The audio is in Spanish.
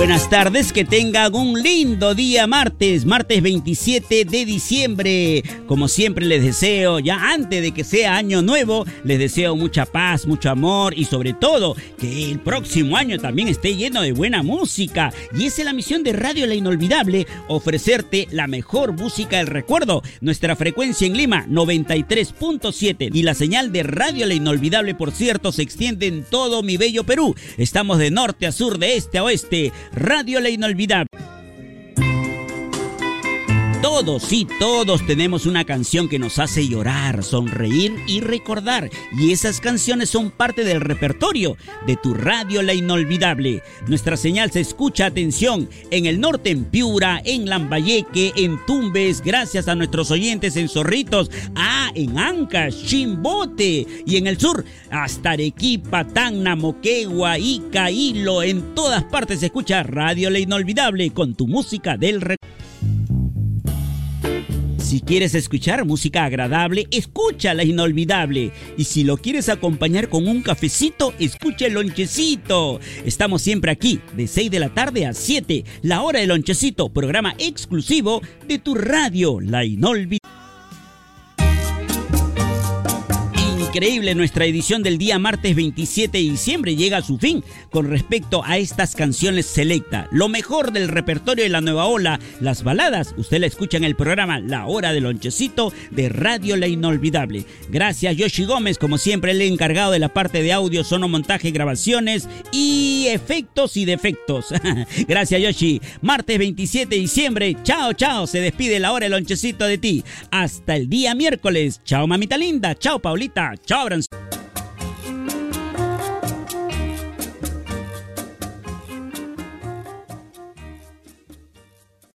buenas tardes, que tengan un lindo día martes, martes 27 de diciembre. Como siempre les deseo, ya antes de que sea año nuevo, les deseo mucha paz, mucho amor y sobre todo que el próximo año también esté lleno de buena música. Y esa es la misión de Radio La Inolvidable, ofrecerte la mejor música del recuerdo. Nuestra frecuencia en Lima, 93.7 y la señal de Radio La Inolvidable, por cierto, se extiende en todo mi bello Perú. Estamos de norte a sur, de este a oeste. Radio La Inolvidable. Todos, sí, todos tenemos una canción que nos hace llorar, sonreír y recordar. Y esas canciones son parte del repertorio de tu radio La Inolvidable. Nuestra señal se escucha, atención, en el norte en Piura, en Lambayeque, en Tumbes, gracias a nuestros oyentes en Zorritos, ah, en Ancash, Chimbote, y en el sur, hasta Arequipa, Tacna, Moquegua, Ica, Hilo, en todas partes escucha Radio La Inolvidable con tu música del. Si quieres escuchar música agradable, escucha la inolvidable. Y si lo quieres acompañar con un cafecito, escucha el lonchecito. Estamos siempre aquí, de 6 de la tarde a 7, la hora del lonchecito, programa exclusivo de tu radio, la inolvidable. Increíble, nuestra edición del día martes 27 de diciembre llega a su fin con respecto a estas canciones selecta. Lo mejor del repertorio de la nueva ola, las baladas, usted la escucha en el programa La Hora del Lonchecito de Radio La Inolvidable. Gracias Yoshi Gómez, como siempre, el encargado de la parte de audio, sonomontaje, grabaciones y efectos y defectos. Gracias Yoshi. Martes 27 de diciembre, chao, chao, se despide La Hora del Lonchecito de ti. Hasta el día miércoles. Chao mamita linda, chao Paulita, Chao,